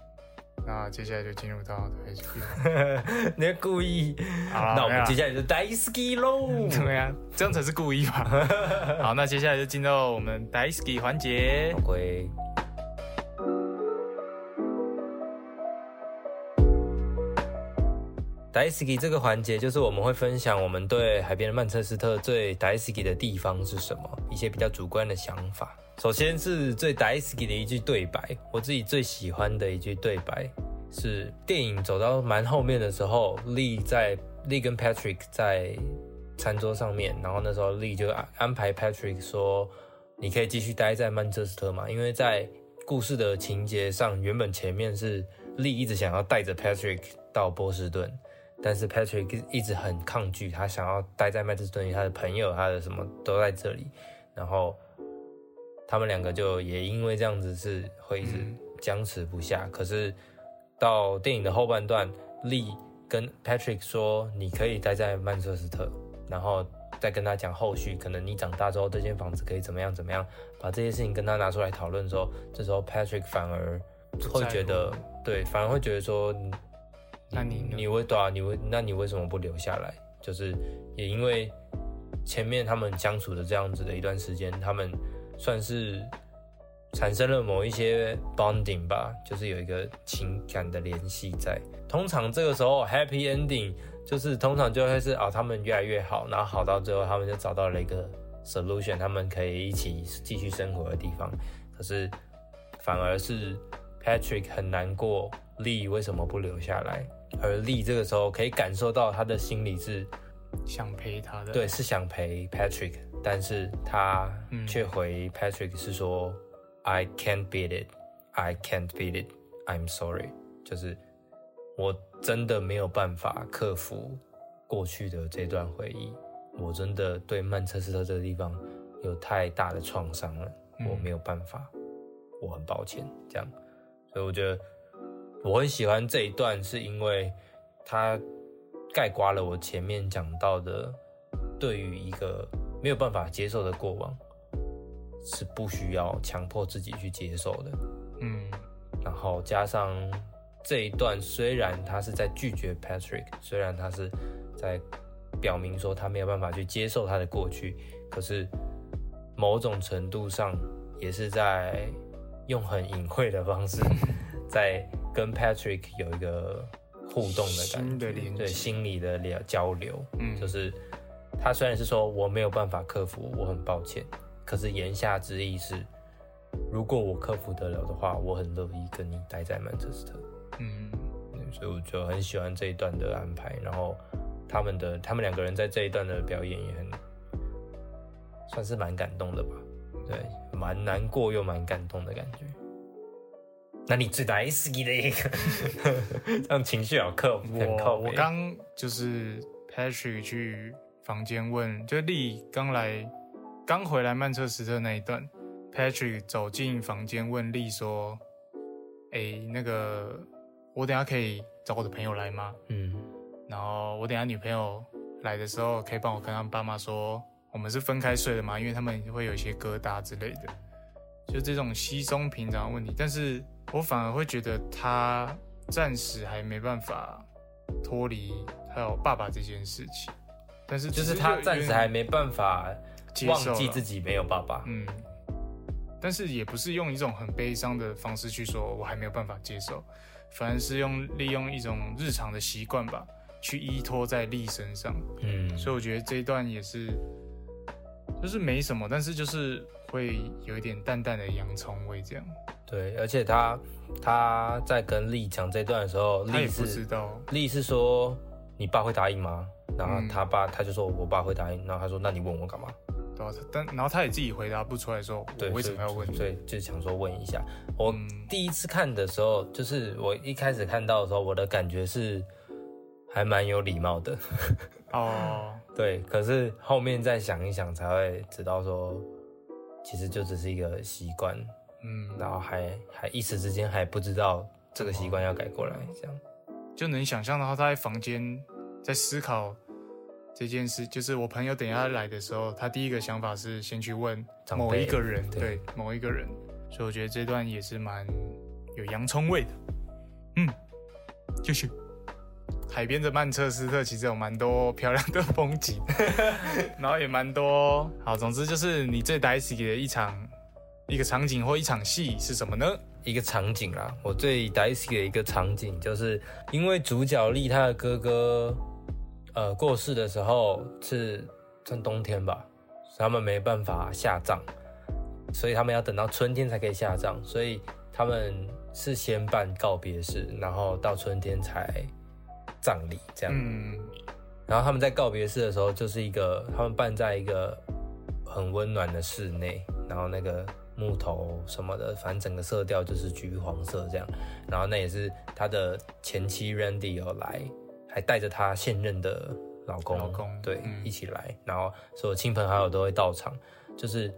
那接下来就进入到 HQ。*laughs* 你在故意？好那我们接下来就 Daisuke 喽。对啊，这样才是故意吧？*laughs* 好，那接下来就进到我们 Daisuke 环节。Daisuke 这个环节就是我们会分享我们对海边的曼彻斯特最 Daisuke 的地方是什么，一些比较主观的想法。首先是最 Daisuke 的一句对白，我自己最喜欢的一句对白是电影走到蛮后面的时候，Lee 在 Lee 跟 Patrick 在餐桌上面，然后那时候 Lee 就安安排 Patrick 说，你可以继续待在曼彻斯特嘛，因为在故事的情节上，原本前面是 Lee 一直想要带着 Patrick 到波士顿，但是 Patrick 一直很抗拒，他想要待在曼彻斯特，因为他的朋友、他的什么都在这里，然后他们两个就也因为这样子是会一直嗯。僵持不下。可是到电影的后半段，Lee 跟 Patrick 说：“你可以待在曼彻斯特，然后再跟他讲后续，可能你长大之后这间房子可以怎么样怎么样，把这些事情跟他拿出来讨论的时候，这时候 Patrick 反而会觉得，对，反而会觉得说，你那你你为对啊，你为那你为什么不留下来？就是也因为前面他们相处的这样子的一段时间，他们算是产生了某一些 bonding 吧，就是有一个情感的联系在。通常这个时候 happy ending 就是通常就会是啊、他们越来越好，然后好到最后他们就找到了一个 solution，他们可以一起继续生活的地方。可是反而是 Patrick 很难过，Lee 为什么不留下来？而 Lee 这个时候可以感受到他的心里是想陪他的，对，是想陪 Patrick，但是他嗯却回 Patrick 是说、I can't beat it, I can't beat it, I'm sorry，就是我真的没有办法克服过去的这段回忆，我真的对曼彻斯特这个地方有太大的创伤了，嗯我没有办法，我很抱歉，这样，所以我觉得我很喜欢这一段，是因为它概括了我前面讲到的，对于一个没有办法接受的过往，是不需要强迫自己去接受的。嗯然后加上这一段，虽然他是在拒绝 Patrick，虽然他是在表明说他没有办法去接受他的过去，可是某种程度上也是在用很隐晦的方式，*laughs* 在跟 Patrick 有一个互动的感觉，对心理的聊交流。嗯，就是他虽然是说我没有办法克服，我很抱歉，可是言下之意是，如果我克服得了的话，我很乐意跟你待在曼彻斯特。嗯所以我就很喜欢这一段的安排，然后他们的他们两个人在这一段的表演也很算是蛮感动的吧，对，蛮难过又蛮感动的感觉。那你最大意的一个，*laughs* 这样情绪好靠很靠我我刚就是 Patrick 去房间问，就丽刚来刚回来曼彻斯特那一段，Patrick 走进房间问丽说：“哎、那个我等下可以找我的朋友来吗？嗯然后我等下女朋友来的时候，可以帮我跟他们爸妈说，我们是分开睡的嘛，因为他们会有一些疙瘩之类的，就这种稀松平常的问题。但是我反而会觉得他暂时还没办法脱离还有爸爸这件事情，但是就是他暂时还没办法忘记自己没有爸爸。嗯，但是也不是用一种很悲伤的方式去说，我还没有办法接受，反而是用利用一种日常的习惯吧，去依托在力身上。嗯，所以我觉得这一段也是，就是没什么，但是就是会有一点淡淡的洋葱味这样。对，而且他他在跟丽讲这段的时候，丽他也不知是道，丽是说你爸会答应吗？然后嗯他爸他就说我爸会答应，然后他说那你问我干嘛？对吧？但然后他也自己回答不出来说，对，我为什么要问你？所以就想说问一下。我嗯第一次看的时候，就是我一开始看到的时候，我的感觉是还蛮有礼貌的，*laughs* 哦，对。可是后面再想一想，才会知道说，其实就只是一个习惯，嗯，然后还还一时之间还不知道这个习惯要改过来，这样。就能想象到他在房间在思考这件事。就是我朋友等一下来的时候，他第一个想法是先去问某一个人，对对某一个人。所以我觉得这段也是蛮有洋葱味的。嗯，继续。海边的曼彻斯特其实有蛮多漂亮的风景，*laughs* 然后也蛮多好。总之就是你最 dicey 的一场一个场景或一场戏是什么呢？一个场景啦，我最 dicey 的一个场景，就是因为主角丽他的哥哥，呃，过世的时候是算冬天吧，所以他们没办法下葬，所以他们要等到春天才可以下葬，所以他们是先办告别式，然后到春天才葬礼这样。嗯，然后他们在告别式的时候，就是一个他们办在一个很温暖的室内，然后那个木头什么的，反正整个色调就是橘黄色这样。然后那也是他的前妻 Randy 有来，还带着他现任的老公，老公对、嗯一起来，然后所有亲朋好友都会到场。就是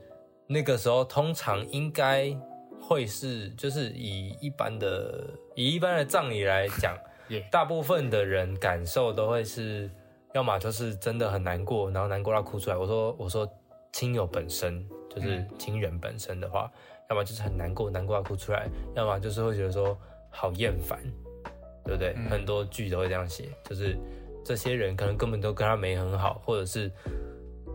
那个时候，通常应该会是，就是以一般的以一般的葬礼来讲。耶、大部分的人感受都会是，要么就是真的很难过，然后难过到哭出来。我说我说亲友本身就是亲人本身的话，要么就是很难过，难过到哭出来，要么就是会觉得说好厌烦，对不对？嗯很多剧都会这样写，就是这些人可能根本都跟他没很好，或者是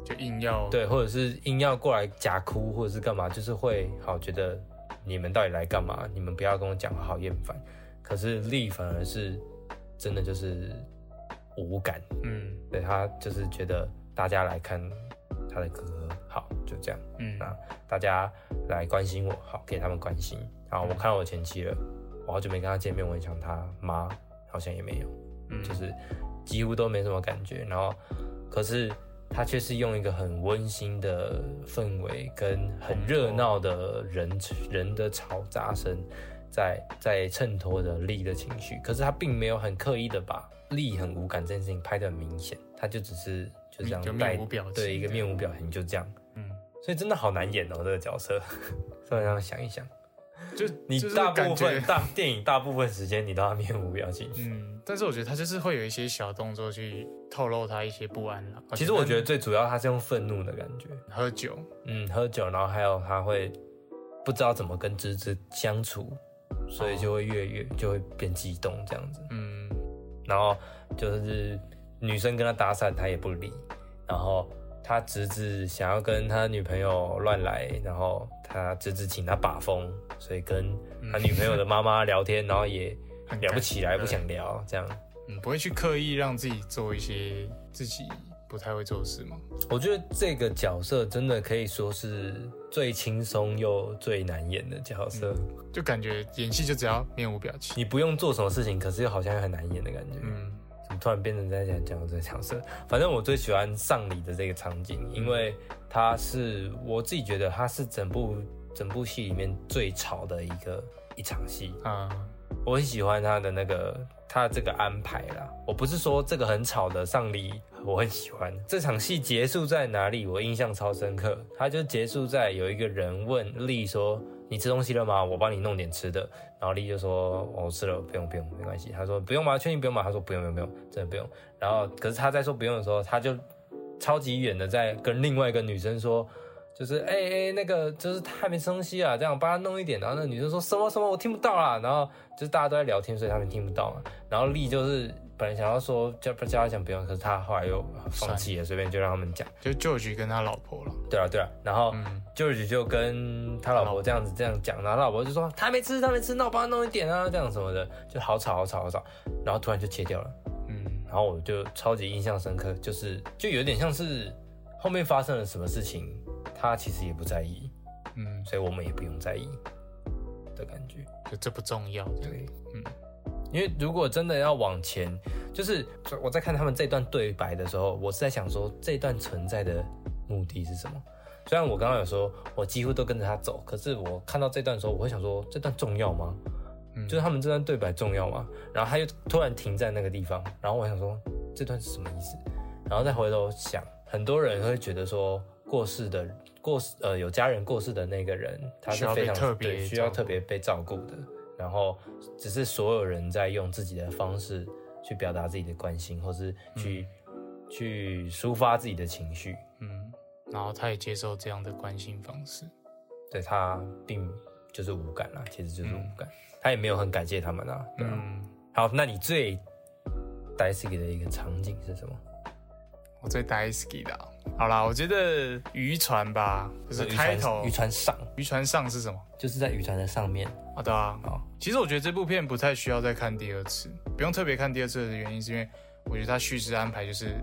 就硬要对，或者是硬要过来假哭，或者是干嘛，就是会好觉得你们到底来干嘛？你们不要跟我讲话，好厌烦。可是力反而是真的就是无感，嗯对他就是觉得大家来看他的歌好，就这样，嗯那大家来关心我，好给他们关心。然后我看到我前妻了，我好久没跟他见面，我很想他妈，好像也没有。嗯就是几乎都没什么感觉。然后，可是他却是用一个很温馨的氛围跟很热闹的人人的嘈杂声，在在衬托着力的情绪。可是他并没有很刻意的把力很无感这件事情拍得很明显，他就只是就这样就带面无表情对一个面无表情就这样。嗯，所以真的好难演哦，这个角色。突然让想一想，就你大部分大电影大部分时间你都要面无表情。嗯，但是我觉得他就是会有一些小动作去透露他一些不安了。其实我觉得最主要他是用愤怒的感觉，喝酒，嗯，喝酒，然后还有他会不知道怎么跟芝芝相处，所以就会越越就会变激动这样子。嗯，然后就是女生跟他搭讪，他也不理。然后他侄子想要跟他女朋友乱来，然后他侄子请他把风，所以跟他女朋友的妈妈聊天，然后也很聊不起来，不想聊这样。嗯，不会去刻意让自己做一些自己不太会做事吗？我觉得这个角色真的可以说是最轻松又最难演的角色。就感觉演戏就只要面无表情。你不用做什么事情，可是又好像又很难演的感觉。嗯怎么突然变成在讲讲这个角色？反正我最喜欢丧礼的这个场景，因为它是我自己觉得它是整部整部戏里面最吵的一个一场戏。啊，我很喜欢他的那个他这个安排啦。我不是说这个很吵的丧礼我很喜欢，这场戏结束在哪里？我印象超深刻。他就结束在有一个人问丽说：“你吃东西了吗？我帮你弄点吃的。”然后丽就说：“我、吃了，不用不用，没关系。”他说：“不用吗？确定不用吗？”他说：“不用不用不用，真的不用。”然后可是他在说不用的时候，他就超级远的在跟另外一个女生说。就是哎哎、那个就是他还没吃东西啊，这样帮他弄一点。然后那女生说什么什么我听不到啦。然后就是大家都在聊天，所以他们听不到嘛。然后丽就是本来想要说叫叫他讲不用，可是他后来又放弃了，随便就让他们讲。就 George 跟他老婆了。对啊对啊，然后嗯 George 就跟他老婆这样子这样讲，然后他老婆就说他还没吃，他还没吃，那我帮他弄一点啊，这样什么的，就好吵好吵好吵。然后突然就切掉了，嗯然后我就超级印象深刻，就是就有点像是后面发生了什么事情，他其实也不在意。嗯，所以我们也不用在意的感觉。就这不重要。对，嗯因为如果真的要往前，就是我在看他们这段对白的时候，我是在想说这段存在的目的是什么。虽然我刚刚有说我几乎都跟着他走，可是我看到这段的时候，我会想说这段重要吗？嗯就是他们这段对白重要吗？然后他又突然停在那个地方，然后我想说这段是什么意思？然后再回头想，很多人会觉得说过世的过世呃有家人过世的那个人，他是非常特别对需要特别被照顾的，然后只是所有人在用自己的方式去表达自己的关心，或是去、去抒发自己的情绪，嗯，然后他也接受这样的关心方式。对他并就是无感啦，其实就是无感，他也没有很感谢他们啊，对啊。嗯，好，那你最 d i s y 的一个场景是什么？我最 k y 的啊。好啦，我觉得渔船吧，就是开头渔船上，渔船上是什么？就是在渔船的上面。好的啊。好，其实我觉得这部片不太需要再看第二次，不用特别看第二次的原因是因为我觉得它叙事安排就是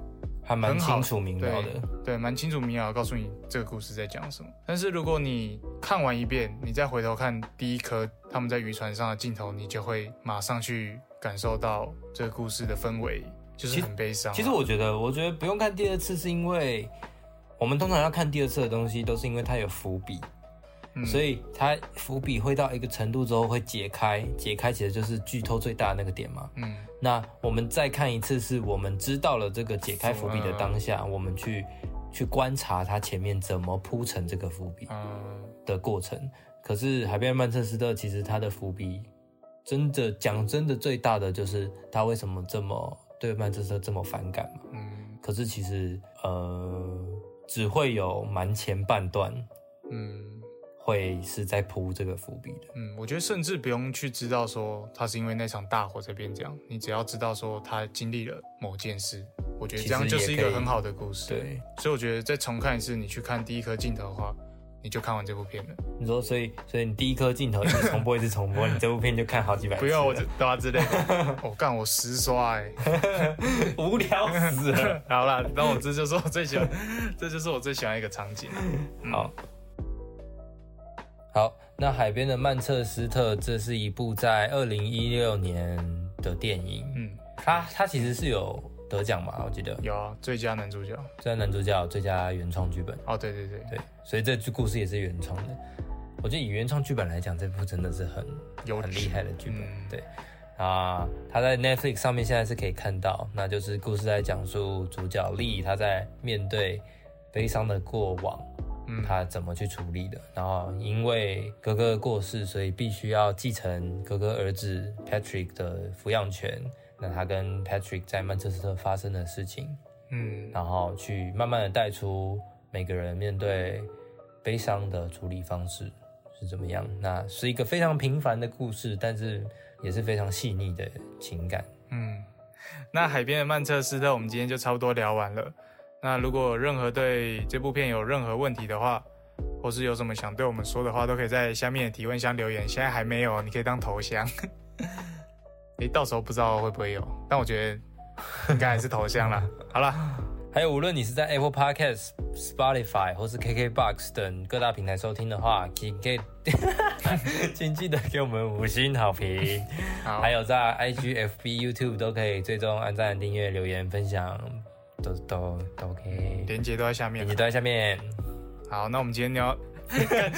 还蛮清楚明了的。对，蛮清楚明了地告诉你这个故事在讲什么。但是如果你看完一遍，你再回头看第一颗他们在渔船上的镜头，你就会马上去感受到这个故事的氛围，就是很悲伤啊。其实我觉得，我觉得不用看第二次，是因为我们通常要看第二次的东西，都是因为它有伏笔，嗯所以它伏笔会到一个程度之后会解开，解开其实就是剧透最大的那个点嘛。嗯那我们再看一次，是我们知道了这个解开伏笔的当下，我们去去观察它前面怎么铺成这个伏笔嗯的过程。可是海边曼彻斯特其实它的伏笔，真的讲真的最大的就是他为什么这么对曼彻斯特这么反感嘛。嗯可是其实呃，只会有蛮前半段嗯会是在铺这个伏笔的。嗯，我觉得甚至不用去知道说他是因为那场大火才变这样，你只要知道说他经历了某件事，我觉得这样就是一个很好的故事。对，所以我觉得再重看一次，你去看第一颗镜头的话，你就看完这部片了。你说，所以所以你第一颗镜头一直重播，一直重播，你这部片就看好几百次。不要我就对啊之类的，我、干我十刷哎、*laughs* 无聊死了。好啦，然后我这就是我最喜欢，*laughs* 这就是我最喜欢一个场景。好，好，那海边的曼彻斯特，这是一部在二零一六年的电影。嗯，它它其实是有得奖嘛，我记得有啊，最佳男主角。最佳男主角、最佳原创剧本。哦，对对对，对，所以这故事也是原创的。我觉得以原创剧本来讲，这部真的是很有很厉害的剧本。嗯对啊，他在 Netflix 上面现在是可以看到，那就是故事在讲述主角丽他在面对悲伤的过往，嗯他怎么去处理的。然后因为哥哥的过世，所以必须要继承哥哥儿子 Patrick 的抚养权。那他跟 Patrick 在曼彻斯特发生的事情，嗯然后去慢慢的带出每个人面对悲伤的处理方式是怎么样。那是一个非常平凡的故事，但是也是非常细腻的情感。嗯，那海边的曼彻斯特，我们今天就差不多聊完了。那如果任何对这部片有任何问题的话，或是有什么想对我们说的话，都可以在下面的提问箱留言。现在还没有，你可以当头像。诶，到时候不知道会不会有，但我觉得应该还是头像啦。*laughs* 好了，还有，无论你是在 Apple Podcast、Spotify 或是 KKBox 等各大平台收听的话，请给，*laughs* 请记得给我们五星好评。好，还有在 IG、FB、YouTube 都可以追踪、按赞、订阅、留言、分享，都都都 OK。连接都在下面链接。都在下面。好，那我们今天聊，看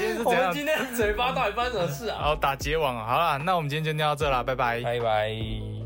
今天嘴巴到底发生什么事啊？好，打结网。好了，那我们今天就聊到这啦，拜拜。拜拜。